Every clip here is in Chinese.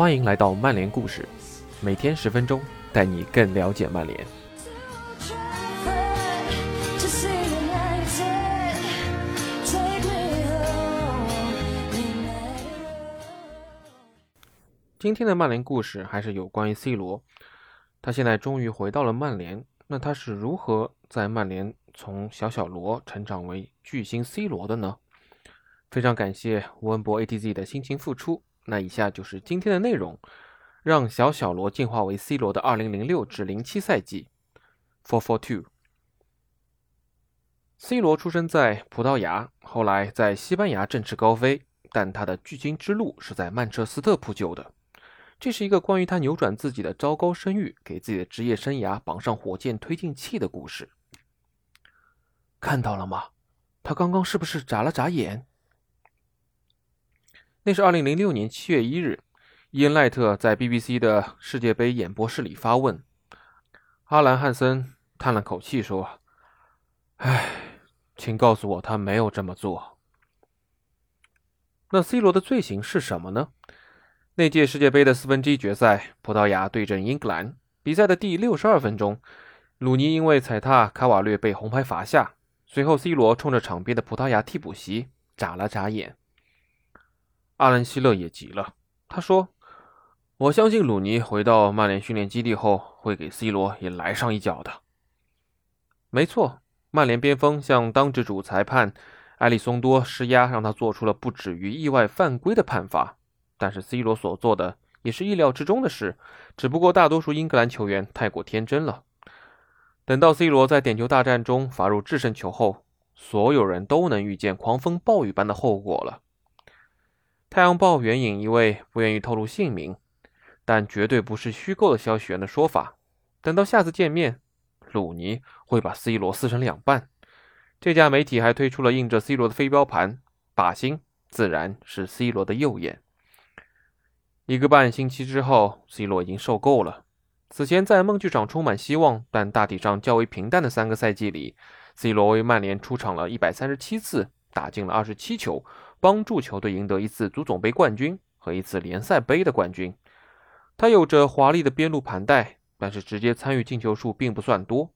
欢迎来到曼联故事，每天十分钟，带你更了解曼联。今天的曼联故事还是有关于 C 罗，他现在终于回到了曼联。那他是如何在曼联从小小罗成长为巨星 C 罗的呢？非常感谢吴文博 ATZ 的辛勤付出。那以下就是今天的内容：让小小罗进化为 C 罗的2006至07赛季。，for for two。C 罗出生在葡萄牙，后来在西班牙振翅高飞，但他的巨星之路是在曼彻斯特铺就的。这是一个关于他扭转自己的糟糕声誉，给自己的职业生涯绑上火箭推进器的故事。看到了吗？他刚刚是不是眨了眨眼？那是二零零六年七月一日，伊恩·赖特在 BBC 的世界杯演播室里发问。阿兰·汉森叹了口气说：“唉，请告诉我，他没有这么做。那 C 罗的罪行是什么呢？”那届世界杯的四分之一决赛，葡萄牙对阵英格兰。比赛的第六十二分钟，鲁尼因为踩踏卡瓦略被红牌罚下。随后，C 罗冲着场边的葡萄牙替补席眨了眨眼。阿兰·希勒也急了，他说：“我相信鲁尼回到曼联训练基地后，会给 C 罗也来上一脚的。”没错，曼联边锋向当值主裁判埃里松多施压，让他做出了不止于意外犯规的判罚。但是 C 罗所做的也是意料之中的事，只不过大多数英格兰球员太过天真了。等到 C 罗在点球大战中罚入制胜球后，所有人都能预见狂风暴雨般的后果了。太阳报援引一位不愿意透露姓名，但绝对不是虚构的消息源的说法。等到下次见面，鲁尼会把 C 罗撕成两半。这家媒体还推出了印着 C 罗的飞镖盘，靶心自然是 C 罗的右眼。一个半星期之后，C 罗已经受够了。此前在梦剧场充满希望，但大体上较为平淡的三个赛季里，C 罗为曼联出场了一百三十七次，打进了二十七球，帮助球队赢得一次足总杯冠军和一次联赛杯的冠军。他有着华丽的边路盘带，但是直接参与进球数并不算多。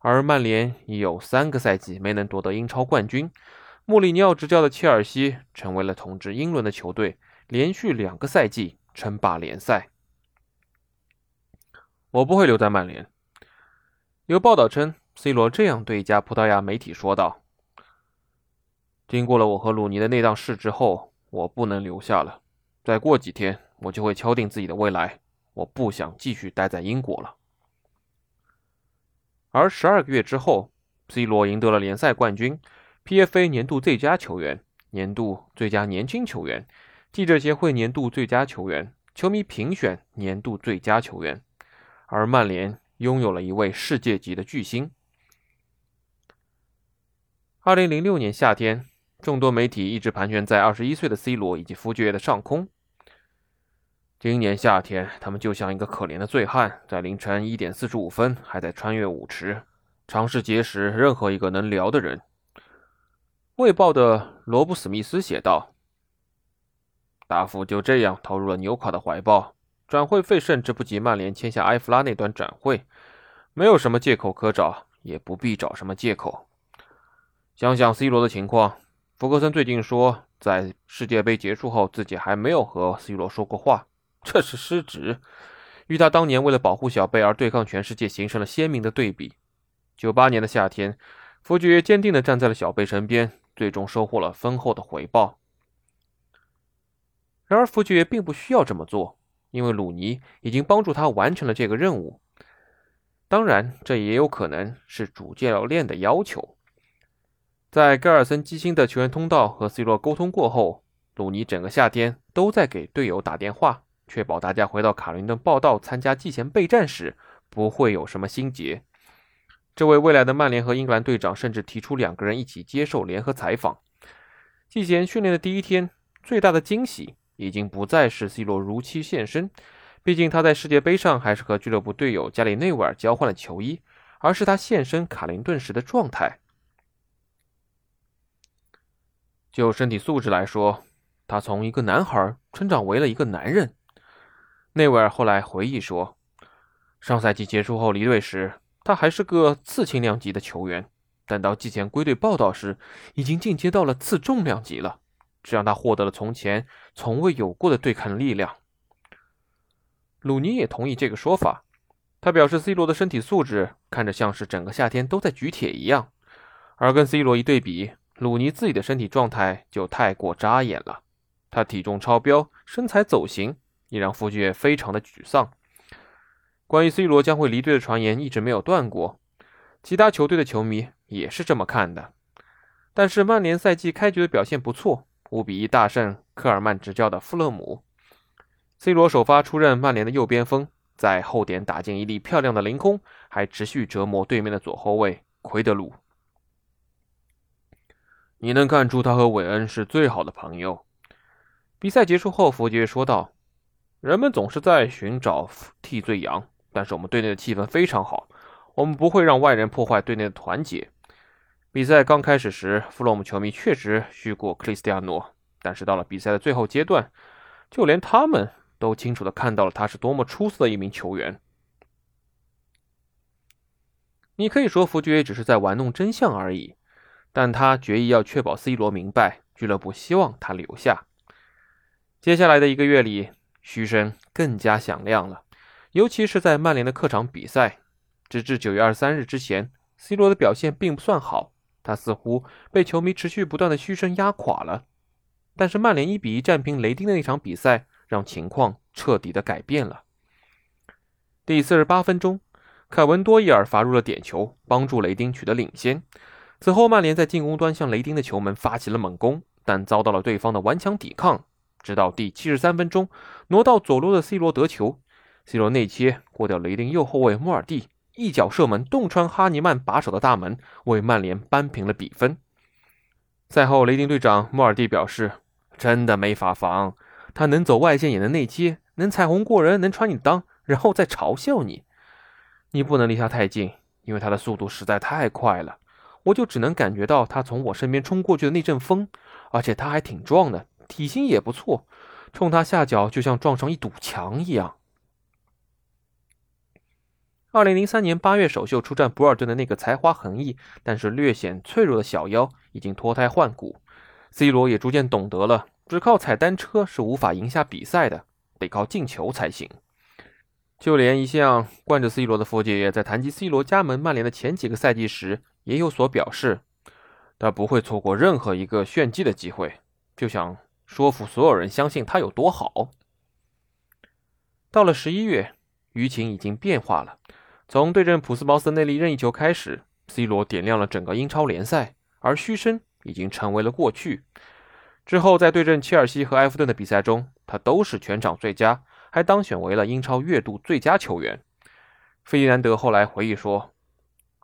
而曼联已有三个赛季没能夺得英超冠军，穆里尼奥执教的切尔西成为了统治英伦的球队，连续两个赛季。称霸联赛，我不会留在曼联。有报道称，C 罗这样对一家葡萄牙媒体说道：“经过了我和鲁尼的那档事之后，我不能留下了。再过几天，我就会敲定自己的未来。我不想继续待在英国了。”而十二个月之后，C 罗赢得了联赛冠军、PFA 年度最佳球员、年度最佳年轻球员。记者协会年度最佳球员，球迷评选年度最佳球员，而曼联拥有了一位世界级的巨星。二零零六年夏天，众多媒体一直盘旋在二十一岁的 C 罗以及夫爵的上空。今年夏天，他们就像一个可怜的醉汉，在凌晨一点四十五分还在穿越舞池，尝试结识任何一个能聊的人。《卫报》的罗布·史密斯写道。达夫就这样投入了纽卡的怀抱，转会费甚至不及曼联签下埃弗拉那段转会，没有什么借口可找，也不必找什么借口。想想 C 罗的情况，福格森最近说，在世界杯结束后自己还没有和 C 罗说过话，这是失职，与他当年为了保护小贝而对抗全世界形成了鲜明的对比。九八年的夏天，福爵坚定地站在了小贝身边，最终收获了丰厚的回报。然而，福爵并不需要这么做，因为鲁尼已经帮助他完成了这个任务。当然，这也有可能是主教练的要求。在盖尔森基辛的球员通道和 C 罗沟通过后，鲁尼整个夏天都在给队友打电话，确保大家回到卡林顿报道参加季前备战时不会有什么心结。这位未来的曼联和英格兰队长甚至提出两个人一起接受联合采访。季前训练的第一天，最大的惊喜。已经不再是 C 罗如期现身，毕竟他在世界杯上还是和俱乐部队友加里内维尔交换了球衣，而是他现身卡林顿时的状态。就身体素质来说，他从一个男孩成长为了一个男人。内维尔后来回忆说，上赛季结束后离队时，他还是个次轻量级的球员，但到季前归队报道时，已经进阶到了次重量级了，这让他获得了从前从未有过的对抗力量。鲁尼也同意这个说法，他表示 C 罗的身体素质看着像是整个夏天都在举铁一样，而跟 C 罗一对比，鲁尼自己的身体状态就太过扎眼了。他体重超标，身材走形，也让福爵非常的沮丧。关于 C 罗将会离队的传言一直没有断过，其他球队的球迷也是这么看的。但是曼联赛季开局的表现不错，五比一大胜科尔曼执教的富勒姆。C 罗首发出任曼联的右边锋，在后点打进一粒漂亮的凌空，还持续折磨对面的左后卫奎德鲁。你能看出他和韦恩是最好的朋友。比赛结束后，弗杰说道：“人们总是在寻找替罪羊，但是我们队内的气氛非常好，我们不会让外人破坏队内的团结。”比赛刚开始时，弗洛姆球迷确实虚过克里斯蒂亚诺，但是到了比赛的最后阶段，就连他们。都清楚的看到了他是多么出色的一名球员。你可以说福爵只是在玩弄真相而已，但他决意要确保 C 罗明白俱乐部希望他留下。接下来的一个月里，嘘声更加响亮了，尤其是在曼联的客场比赛。直至九月二十三日之前，C 罗的表现并不算好，他似乎被球迷持续不断的嘘声压垮了。但是曼联一比一战平雷丁的那场比赛。让情况彻底的改变了。第四十八分钟，凯文多伊尔罚入了点球，帮助雷丁取得领先。此后，曼联在进攻端向雷丁的球门发起了猛攻，但遭到了对方的顽强抵抗。直到第七十三分钟，挪到左路的 C 罗得球，C 罗内切过掉雷丁右后卫莫尔蒂，一脚射门，洞穿哈尼曼把守的大门，为曼联扳平了比分。赛后，雷丁队长莫尔蒂表示：“真的没法防。”他能走外线也能内切，能彩虹过人，能穿你裆，然后再嘲笑你。你不能离他太近，因为他的速度实在太快了。我就只能感觉到他从我身边冲过去的那阵风，而且他还挺壮的，体型也不错，冲他下脚就像撞上一堵墙一样。二零零三年八月首秀出战博尔顿的那个才华横溢，但是略显脆弱的小妖已经脱胎换骨，C 罗也逐渐懂得了。只靠踩单车是无法赢下比赛的，得靠进球才行。就连一向惯着 C 罗的福杰，在谈及 C 罗加盟曼联的前几个赛季时，也有所表示。他不会错过任何一个炫技的机会，就想说服所有人相信他有多好。到了十一月，舆情已经变化了。从对阵普斯茅斯那粒任意球开始，C 罗点亮了整个英超联赛，而嘘声已经成为了过去。之后，在对阵切尔西和埃弗顿的比赛中，他都是全场最佳，还当选为了英超月度最佳球员。费迪南德后来回忆说：“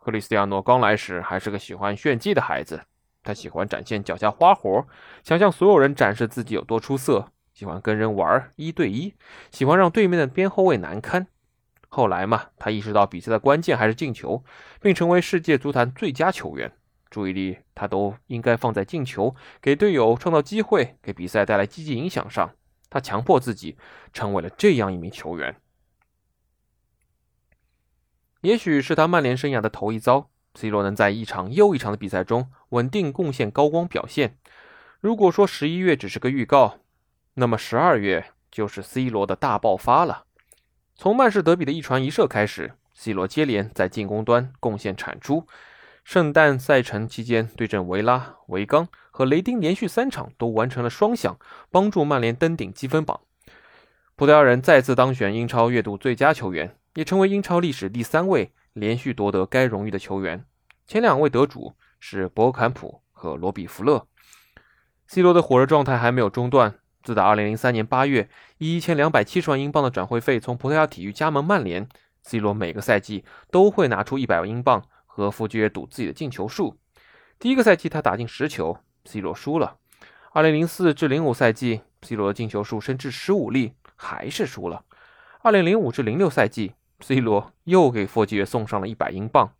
克里斯蒂亚诺刚来时还是个喜欢炫技的孩子，他喜欢展现脚下花活，想向所有人展示自己有多出色，喜欢跟人玩一对一，喜欢让对面的边后卫难堪。后来嘛，他意识到比赛的关键还是进球，并成为世界足坛最佳球员。”注意力，他都应该放在进球、给队友创造机会、给比赛带来积极影响上。他强迫自己成为了这样一名球员。也许是他曼联生涯的头一遭，C 罗能在一场又一场的比赛中稳定贡献高光表现。如果说十一月只是个预告，那么十二月就是 C 罗的大爆发了。从曼市德比的一传一射开始，C 罗接连在进攻端贡献产出。圣诞赛程期间，对阵维拉、维冈和雷丁连续三场都完成了双响，帮助曼联登顶积分榜。葡萄牙人再次当选英超月度最佳球员，也成为英超历史第三位连续夺得该荣誉的球员。前两位得主是博坎普和罗比·福勒。C 罗的火热状态还没有中断。自打2003年8月以1270万英镑的转会费从葡萄牙体育加盟曼联，C 罗每个赛季都会拿出100万英镑。和福爵赌自己的进球数。第一个赛季他打进十球，C 罗输了。二零零四至零五赛季，C 罗的进球数升至十五粒，还是输了。二零零五至零六赛季，C 罗又给福爵送上了一百英镑。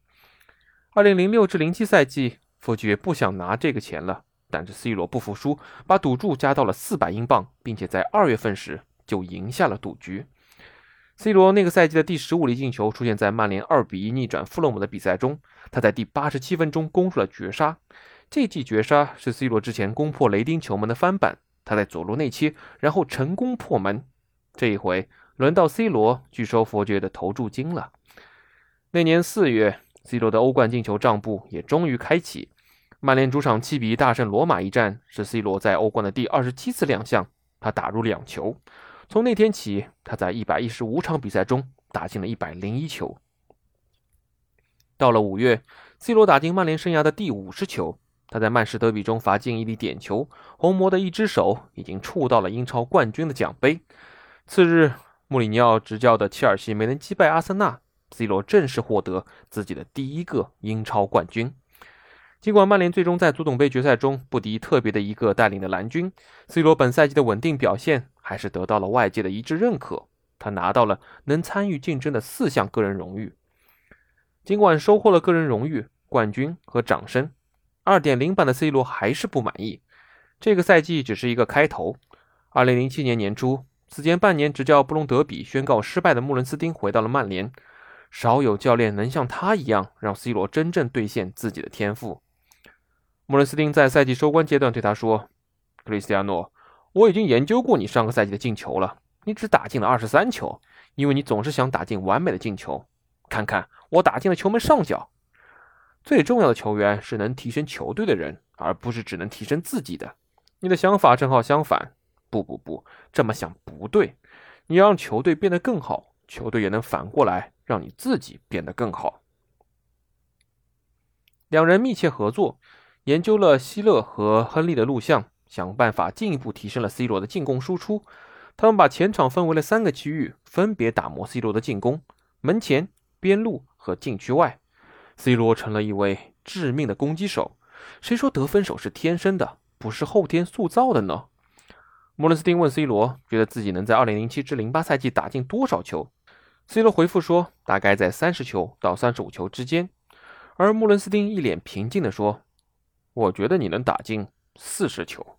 二零零六至零七赛季，福爵不想拿这个钱了，但是 C 罗不服输，把赌注加到了四百英镑，并且在二月份时就赢下了赌局。C 罗那个赛季的第十五粒进球出现在曼联二比一逆转富勒姆的比赛中，他在第八十七分钟攻入了绝杀。这记绝杀是 C 罗之前攻破雷丁球门的翻版，他在左路内切，然后成功破门。这一回轮到 C 罗拒收佛爵的投注金了。那年四月，C 罗的欧冠进球账簿也终于开启。曼联主场七比一大胜罗马一战是 C 罗在欧冠的第二十七次亮相，他打入两球。从那天起，他在一百一十五场比赛中打进了一百零一球。到了五月，C 罗打进曼联生涯的第五十球。他在曼市德比中罚进一粒点球，红魔的一只手已经触到了英超冠军的奖杯。次日，穆里尼奥执教的切尔西没能击败阿森纳，C 罗正式获得自己的第一个英超冠军。尽管曼联最终在足总杯决赛中不敌特别的一个带领的蓝军，C 罗本赛季的稳定表现还是得到了外界的一致认可。他拿到了能参与竞争的四项个人荣誉。尽管收获了个人荣誉、冠军和掌声。二点零版的 C 罗还是不满意，这个赛季只是一个开头。二零零七年年初，此前半年执教布隆德比宣告失败的穆伦斯丁回到了曼联，少有教练能像他一样让 C 罗真正兑现自己的天赋。穆伦斯丁在赛季收官阶段对他说：“克里斯蒂亚诺，我已经研究过你上个赛季的进球了，你只打进了二十三球，因为你总是想打进完美的进球。看看我打进了球门上角。”最重要的球员是能提升球队的人，而不是只能提升自己的。你的想法正好相反。不不不，这么想不对。你让球队变得更好，球队也能反过来让你自己变得更好。两人密切合作，研究了希勒和亨利的录像，想办法进一步提升了 C 罗的进攻输出。他们把前场分为了三个区域，分别打磨 C 罗的进攻：门前、边路和禁区外。C 罗成了一位致命的攻击手。谁说得分手是天生的，不是后天塑造的呢？莫伦斯丁问 C 罗，觉得自己能在2007至08赛季打进多少球？C 罗回复说，大概在30球到35球之间。而穆伦斯丁一脸平静地说：“我觉得你能打进40球。”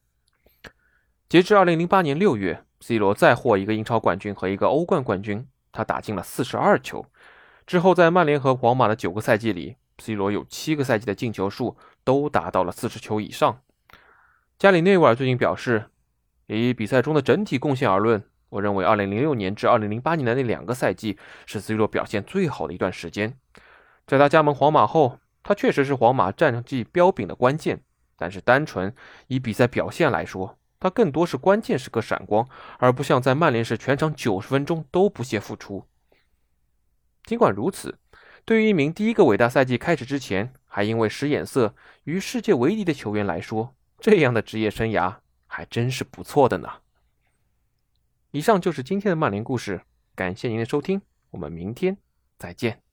截至2008年6月，C 罗再获一个英超冠军和一个欧冠冠军，他打进了42球。之后，在曼联和皇马的九个赛季里，C 罗有七个赛季的进球数都达到了四十球以上。加里内维尔最近表示，以比赛中的整体贡献而论，我认为2006年至2008年的那两个赛季是 C 罗表现最好的一段时间。在他加盟皇马后，他确实是皇马战绩彪炳的关键。但是，单纯以比赛表现来说，他更多是关键时刻闪光，而不像在曼联时全场九十分钟都不懈付出。尽管如此，对于一名第一个伟大赛季开始之前还因为使眼色与世界为敌的球员来说，这样的职业生涯还真是不错的呢。以上就是今天的曼联故事，感谢您的收听，我们明天再见。